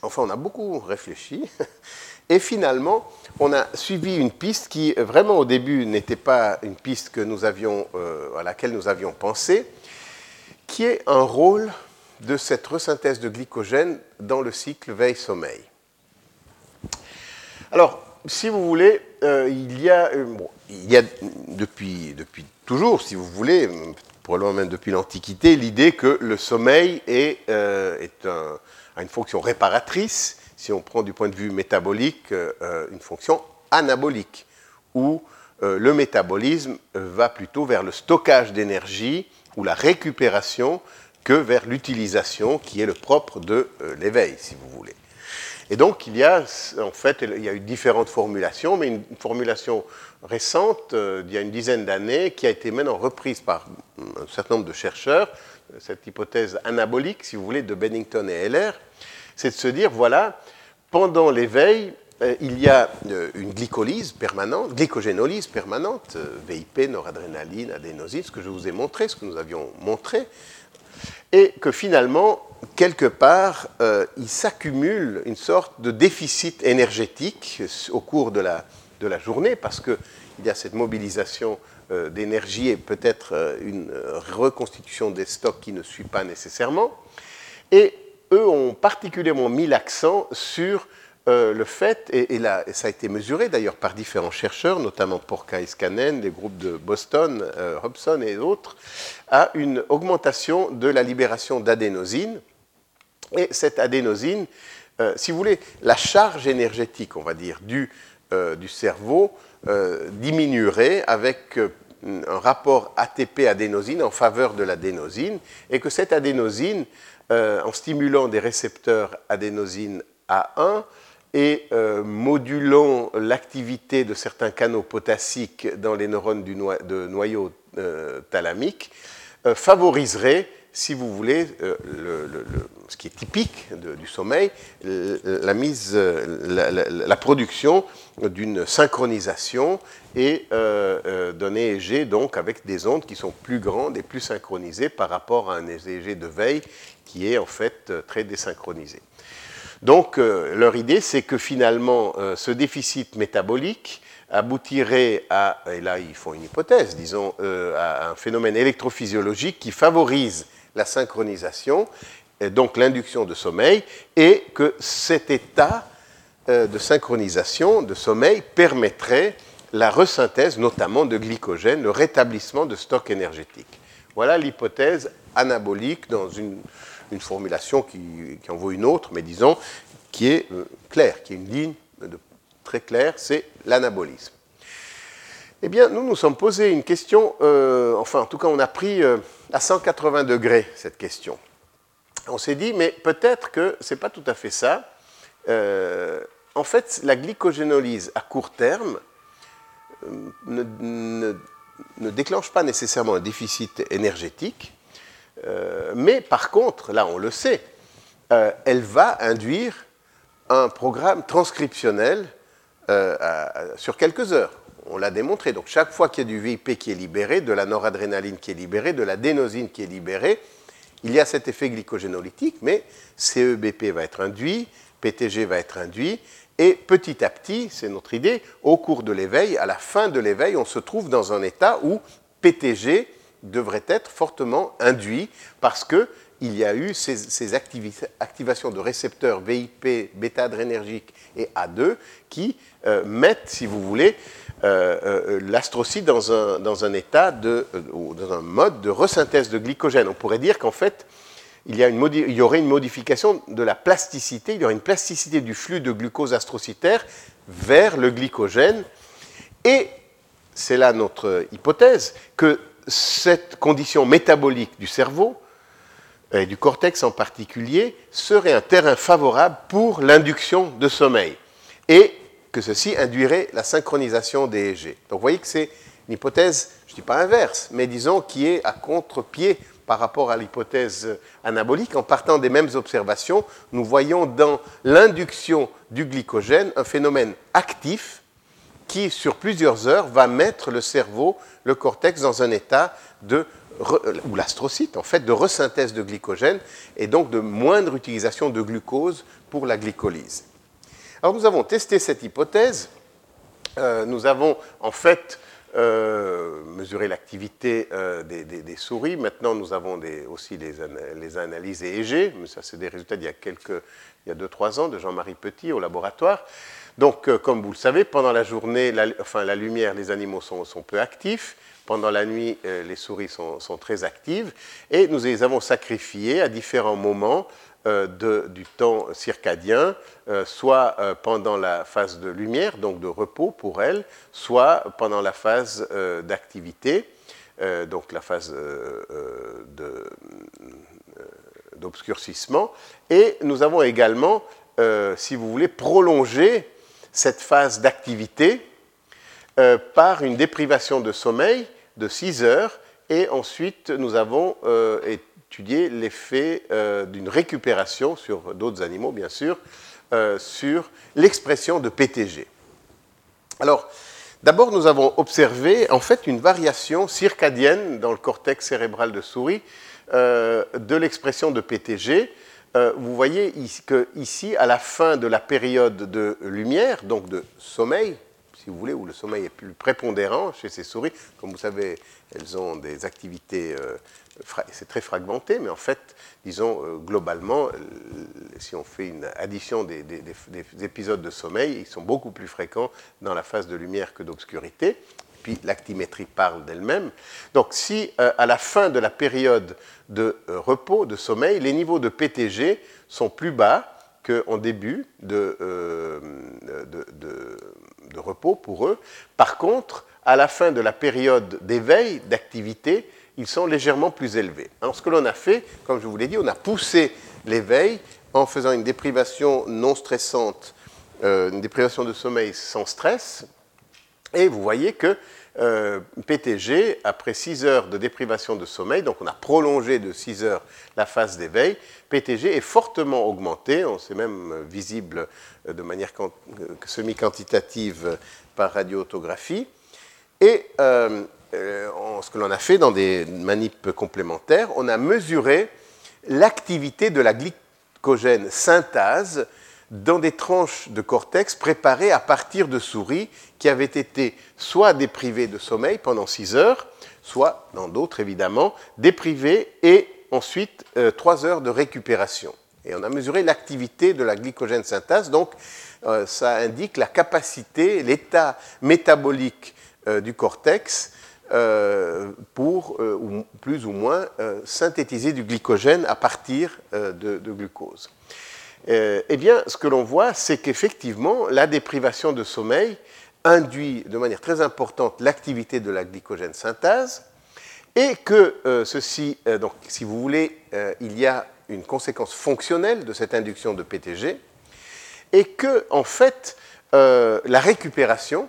enfin on a beaucoup réfléchi, et finalement on a suivi une piste qui vraiment au début n'était pas une piste que nous avions, à laquelle nous avions pensé, qui est un rôle de cette resynthèse de glycogène dans le cycle veille-sommeil? Alors, si vous voulez, euh, il, y a, euh, depuis, toujours, si vous voulez, probablement même depuis l'Antiquité, l'idée que le sommeil est, euh, a une fonction réparatrice, si on prend du point de vue métabolique, une fonction anabolique, où le métabolisme va plutôt vers le stockage d'énergie ou la récupération que vers l'utilisation qui est le propre de euh, l'éveil, si vous voulez. Et donc, il y a, en fait, il y a eu différentes formulations, mais une formulation récente, euh, d'il y a une dizaine d'années, qui a été maintenant reprise par un certain nombre de chercheurs, cette hypothèse anabolique, si vous voulez, de Bennington et Heller, c'est de se dire, voilà, pendant l'éveil, euh, il y a euh, une glycolyse permanente, glycogénolyse permanente, euh, VIP, noradrénaline, adénosine, ce que je vous ai montré, ce que nous avions montré, et que finalement, quelque part, il s'accumule une sorte de déficit énergétique au cours de la, de la journée, parce qu'il y a cette mobilisation d'énergie et peut-être une reconstitution des stocks qui ne suit pas nécessairement. Et eux ont particulièrement mis l'accent sur euh, le fait, et, ça a été mesuré d'ailleurs par différents chercheurs, notamment Porca et Scanen, des groupes de Boston, euh, Hobson et autres, à une augmentation de la libération d'adénosine. Et cette adénosine, euh, si vous voulez, la charge énergétique, on va dire, du, du cerveau diminuerait avec un rapport ATP-adénosine en faveur de l'adénosine, et que cette adénosine, en stimulant des récepteurs adénosine A1, et euh, modulant l'activité de certains canaux potassiques dans les neurones du noyau euh, thalamique, euh, favoriserait, si vous voulez, ce qui est typique du sommeil, la, mise, la, production d'une synchronisation et d'un EEG donc avec des ondes qui sont plus grandes et plus synchronisées par rapport à un EEG de veille qui est en fait très désynchronisé. Donc euh, leur idée, c'est que finalement, euh, ce déficit métabolique aboutirait à, et là ils font une hypothèse, disons, euh, à un phénomène électrophysiologique qui favorise la synchronisation, donc l'induction de sommeil, et que cet état de synchronisation, de sommeil, permettrait la resynthèse notamment de glycogène, le rétablissement de stocks énergétiques. Voilà l'hypothèse anabolique dans une une formulation qui, en vaut une autre, mais disons, qui est euh, claire, qui est une ligne très claire, c'est l'anabolisme. Eh bien, nous nous sommes posé une question, euh, enfin, en tout cas, on a pris euh, à 180 degrés cette question. On s'est dit, mais peut-être que ce n'est pas tout à fait ça. en fait, la glycogénolyse à court terme ne, ne déclenche pas nécessairement un déficit énergétique, euh, mais par contre, là on le sait, euh, elle va induire un programme transcriptionnel euh, sur quelques heures. On l'a démontré. Donc chaque fois qu'il y a du VIP qui est libéré, de la noradrénaline qui est libérée, de la dénosine qui est libérée, il y a cet effet glycogénolytique, mais CEBP va être induit, PTG va être induit, et petit à petit, c'est notre idée, au cours de l'éveil, à la fin de l'éveil, on se trouve dans un état où PTG devrait être fortement induit parce qu'il y a eu ces, activations de récepteurs VIP, bêta-adrénergique et A2 qui euh, mettent, si vous voulez, euh, euh, l'astrocyte dans un, dans un état de, dans un mode de resynthèse de glycogène. On pourrait dire qu'en fait, il y, a une il y, aurait une modification de la plasticité, il y aurait une plasticité du flux de glucose astrocytaire vers le glycogène. Et c'est là notre hypothèse, que cette condition métabolique du cerveau, et du cortex en particulier, serait un terrain favorable pour l'induction de sommeil, et que ceci induirait la synchronisation des EG. Donc vous voyez que c'est une hypothèse, je ne dis pas inverse, mais disons qui est à contre-pied par rapport à l'hypothèse anabolique. En partant des mêmes observations, nous voyons dans l'induction du glycogène un phénomène actif qui, sur plusieurs heures, va mettre le cerveau, le cortex, dans un état de ou l'astrocyte, en fait, de resynthèse de glycogène et donc de moindre utilisation de glucose pour la glycolyse. Alors nous avons testé cette hypothèse. Euh, nous avons en fait euh, mesuré l'activité euh, des, souris. Maintenant, nous avons aussi les, analyses EEG, mais ça c'est des résultats d'il il y a 2-3 ans de Jean-Marie Petit au laboratoire. Donc, euh, comme vous le savez, pendant la journée, la, enfin, la lumière, les animaux sont, peu actifs. Pendant la nuit, euh, les souris sont, très actives. Et nous les avons sacrifiés à différents moments euh, du temps circadien, soit pendant la phase de lumière, donc de repos pour elles, soit pendant la phase d'activité, donc la phase d'obscurcissement. Et nous avons également, si vous voulez, prolongé cette phase d'activité euh, par une déprivation de sommeil de 6 heures et ensuite nous avons euh, étudié l'effet euh, d'une récupération sur d'autres animaux bien sûr sur l'expression de PTG. Alors d'abord nous avons observé en fait une variation circadienne dans le cortex cérébral de souris de l'expression de PTG euh, vous voyez que ici, à la fin de la période de lumière, donc de sommeil, si vous voulez, où le sommeil est plus prépondérant chez ces souris. Comme vous savez, elles ont des activités, c'est très fragmenté, mais en fait, disons, globalement, si on fait une addition des, des, épisodes de sommeil, ils sont beaucoup plus fréquents dans la phase de lumière que d'obscurité puis l'actimétrie parle d'elle-même. Donc si euh, à la fin de la période de euh, repos, de sommeil, les niveaux de PTG sont plus bas qu'en début euh, de, de, repos pour eux, par contre, à la fin de la période d'éveil, d'activité, ils sont légèrement plus élevés. Alors ce que l'on a fait, comme je vous l'ai dit, on a poussé l'éveil en faisant une déprivation non stressante, une déprivation de sommeil sans stress, et vous voyez que euh, PTG, après 6 heures de déprivation de sommeil, donc on a prolongé de 6 heures la phase d'éveil, PTG est fortement augmenté, on sait même visible euh, de manière euh, semi-quantitative par radioautographie. Et ce que l'on a fait dans des manips complémentaires, on a mesuré l'activité de la glycogène synthase dans des tranches de cortex préparées à partir de souris qui avaient été soit déprivées de sommeil pendant 6 heures, soit, dans d'autres évidemment, déprivées et ensuite 3 euh, heures de récupération. Et on a mesuré l'activité de la glycogène synthase, donc euh, ça indique la capacité, l'état métabolique euh, du cortex pour plus ou moins synthétiser du glycogène à partir de glucose. Euh, eh bien, ce que l'on voit, c'est qu'effectivement, la déprivation de sommeil induit de manière très importante l'activité de la glycogène synthase, et que euh, ceci, euh, donc, si vous voulez, il y a une conséquence fonctionnelle de cette induction de PTG, et que, en fait, la récupération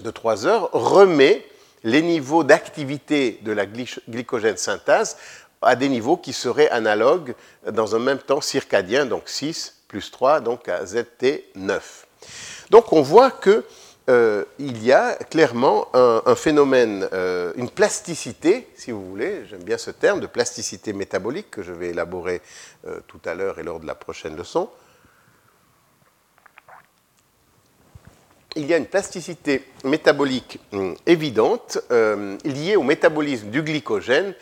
de 3 heures remet les niveaux d'activité de la glycogène synthase à des niveaux qui seraient analogues dans un même temps circadien, donc 6 plus 3, donc à ZT9. Donc on voit qu'il euh, y a clairement un, phénomène, euh, une plasticité, si vous voulez, j'aime bien ce terme, de plasticité métabolique que je vais élaborer euh, tout à l'heure et lors de la prochaine leçon. Il y a une plasticité métabolique hum, évidente liée au métabolisme du glycogène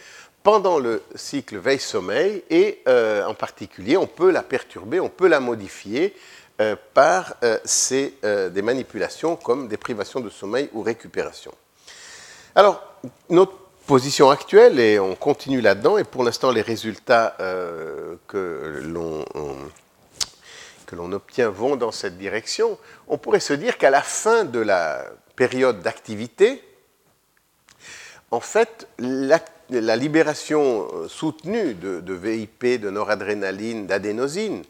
pendant le cycle veille-sommeil et euh, en particulier on peut la perturber, on peut la modifier euh, par euh, des manipulations comme des privations de sommeil ou récupération. Alors, notre position actuelle, et on continue là-dedans, et pour l'instant les résultats que l'on que l'on obtient vont dans cette direction, on pourrait se dire qu'à la fin de la période d'activité, en fait, la, libération euh, soutenue de, VIP, de noradrénaline, d'adénosine,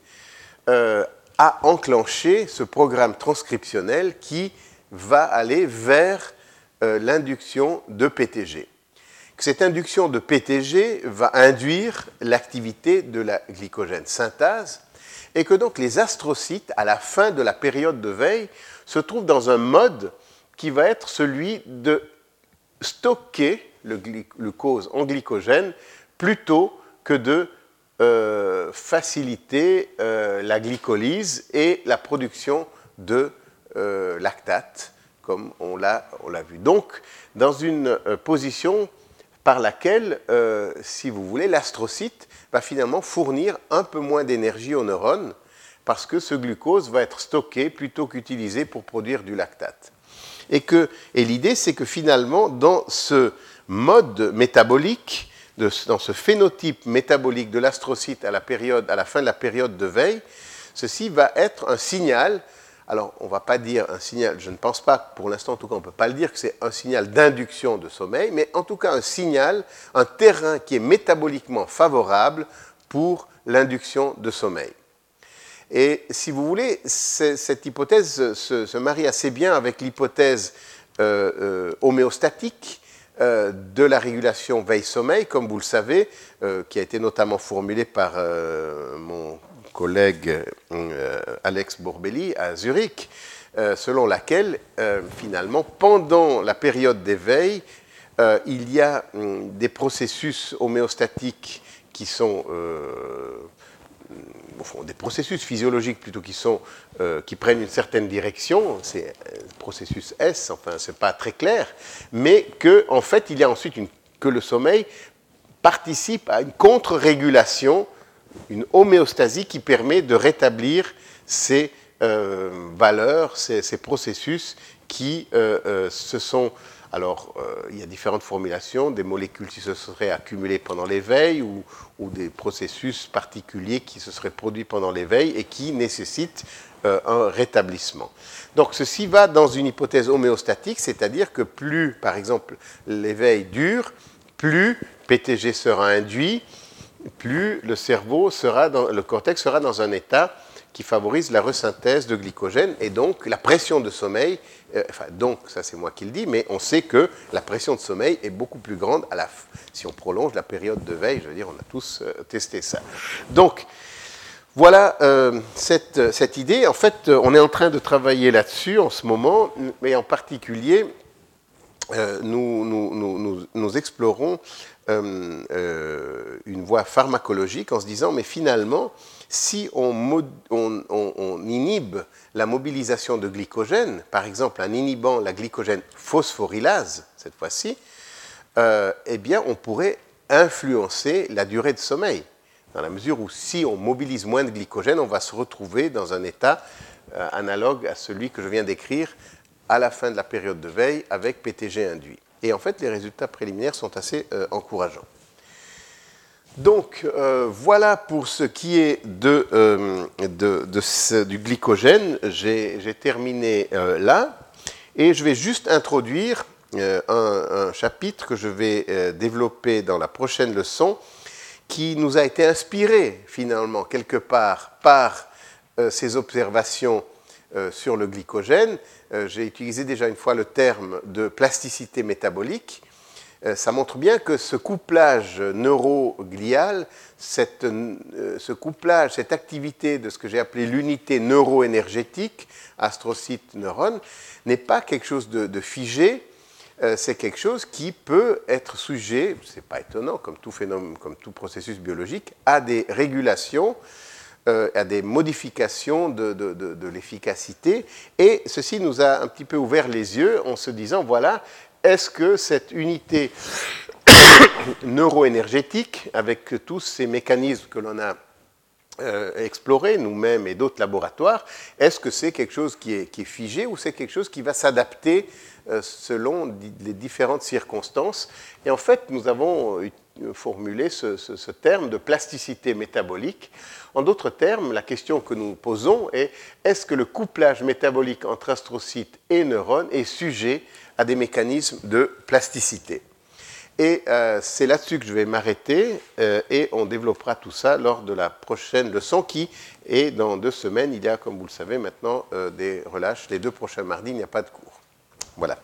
euh, a enclenché ce programme transcriptionnel qui va aller vers euh, l'induction de PTG. Cette induction de PTG va induire l'activité de la glycogène synthase et que donc les astrocytes, à la fin de la période de veille, se trouvent dans un mode qui va être celui de stocker le glucose en glycogène plutôt que de euh, faciliter euh, la glycolyse et la production de euh, lactate, comme on l'a vu. Donc, dans une position par laquelle, si vous voulez, l'astrocyte va finalement fournir un peu moins d'énergie aux neurones parce que ce glucose va être stocké plutôt qu'utilisé pour produire du lactate. Et, et l'idée, c'est que finalement, dans ce mode métabolique, dans ce phénotype métabolique de l'astrocyte à, la à la fin de la période de veille, ceci va être un signal. Alors, on ne va pas dire un signal, je ne pense pas, pour l'instant en tout cas, on ne peut pas le dire que c'est un signal d'induction de sommeil, mais en tout cas un signal, un terrain qui est métaboliquement favorable pour l'induction de sommeil. Et si vous voulez, cette hypothèse se, marie assez bien avec l'hypothèse euh, euh, homéostatique euh, de la régulation veille-sommeil, comme vous le savez, qui a été notamment formulée par mon collègue Alex Borbelli à Zurich, selon laquelle, finalement, pendant la période d'éveil, il y a hum, des processus homéostatiques qui sont des processus physiologiques plutôt qui, sont, euh, qui prennent une certaine direction, c'est un processus S, enfin c'est pas très clair, mais que en fait il y a ensuite une, que le sommeil participe à une contre-régulation, une homéostasie qui permet de rétablir ces euh, valeurs, ces, processus qui euh, se sont alors, euh, il y a différentes formulations, des molécules qui se seraient accumulées pendant l'éveil ou, des processus particuliers qui se seraient produits pendant l'éveil et qui nécessitent euh, un rétablissement. Donc, ceci va dans une hypothèse homéostatique, c'est-à-dire que plus, par exemple, l'éveil dure, plus PTG sera induit, plus le cerveau sera dans, le cortex sera dans un état qui favorise la resynthèse de glycogène et donc la pression de sommeil, enfin donc ça c'est moi qui le dis, mais on sait que la pression de sommeil est beaucoup plus grande si on prolonge la période de veille, je veux dire on a tous euh, testé ça. Donc voilà euh, cette, idée, en fait on est en train de travailler là-dessus en ce moment, mais en particulier nous, explorons une voie pharmacologique en se disant mais finalement si on, inhibe la mobilisation de glycogène, par exemple en inhibant la glycogène phosphorylase, cette fois-ci, euh, eh on pourrait influencer la durée de sommeil. Dans la mesure où si on mobilise moins de glycogène, on va se retrouver dans un état euh, analogue à celui que je viens d'écrire à la fin de la période de veille avec PTG induit. Et en fait, les résultats préliminaires sont assez euh, encourageants. Donc euh, voilà pour ce qui est de, euh, du glycogène. J'ai terminé euh, là et je vais juste introduire un, chapitre que je vais développer dans la prochaine leçon qui nous a été inspiré finalement quelque part par ces observations sur le glycogène. J'ai utilisé déjà une fois le terme de plasticité métabolique ça montre bien que ce couplage neuroglial, cette, euh, ce couplage, cette activité de ce que j'ai appelé l'unité neuroénergétique, astrocyte, neurone, n'est pas quelque chose de, figé, euh, c'est quelque chose qui peut être sujet, c'est pas étonnant, comme tout phénomène, comme tout processus biologique, à des régulations, à des modifications de, de l'efficacité. Et ceci nous a un petit peu ouvert les yeux en se disant, voilà, est-ce que cette unité neuroénergétique, avec tous ces mécanismes que l'on a euh, explorés nous-mêmes et d'autres laboratoires, est-ce que c'est quelque chose qui est, figé ou c'est quelque chose qui va s'adapter euh, selon les différentes circonstances? Et en fait, nous avons euh, formulé ce, terme de plasticité métabolique. En d'autres termes, la question que nous posons est est-ce que le couplage métabolique entre astrocytes et neurones est sujet à des mécanismes de plasticité. Et euh, c'est là-dessus que je vais m'arrêter euh, et on développera tout ça lors de la prochaine leçon qui est dans deux semaines. Il y a, comme vous le savez maintenant, euh, des relâches. Les deux prochains mardis, il n'y a pas de cours. Voilà.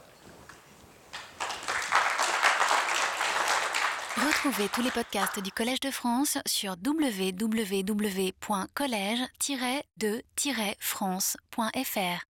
Retrouvez tous les podcasts du Collège de France sur www.collège-de-france.fr.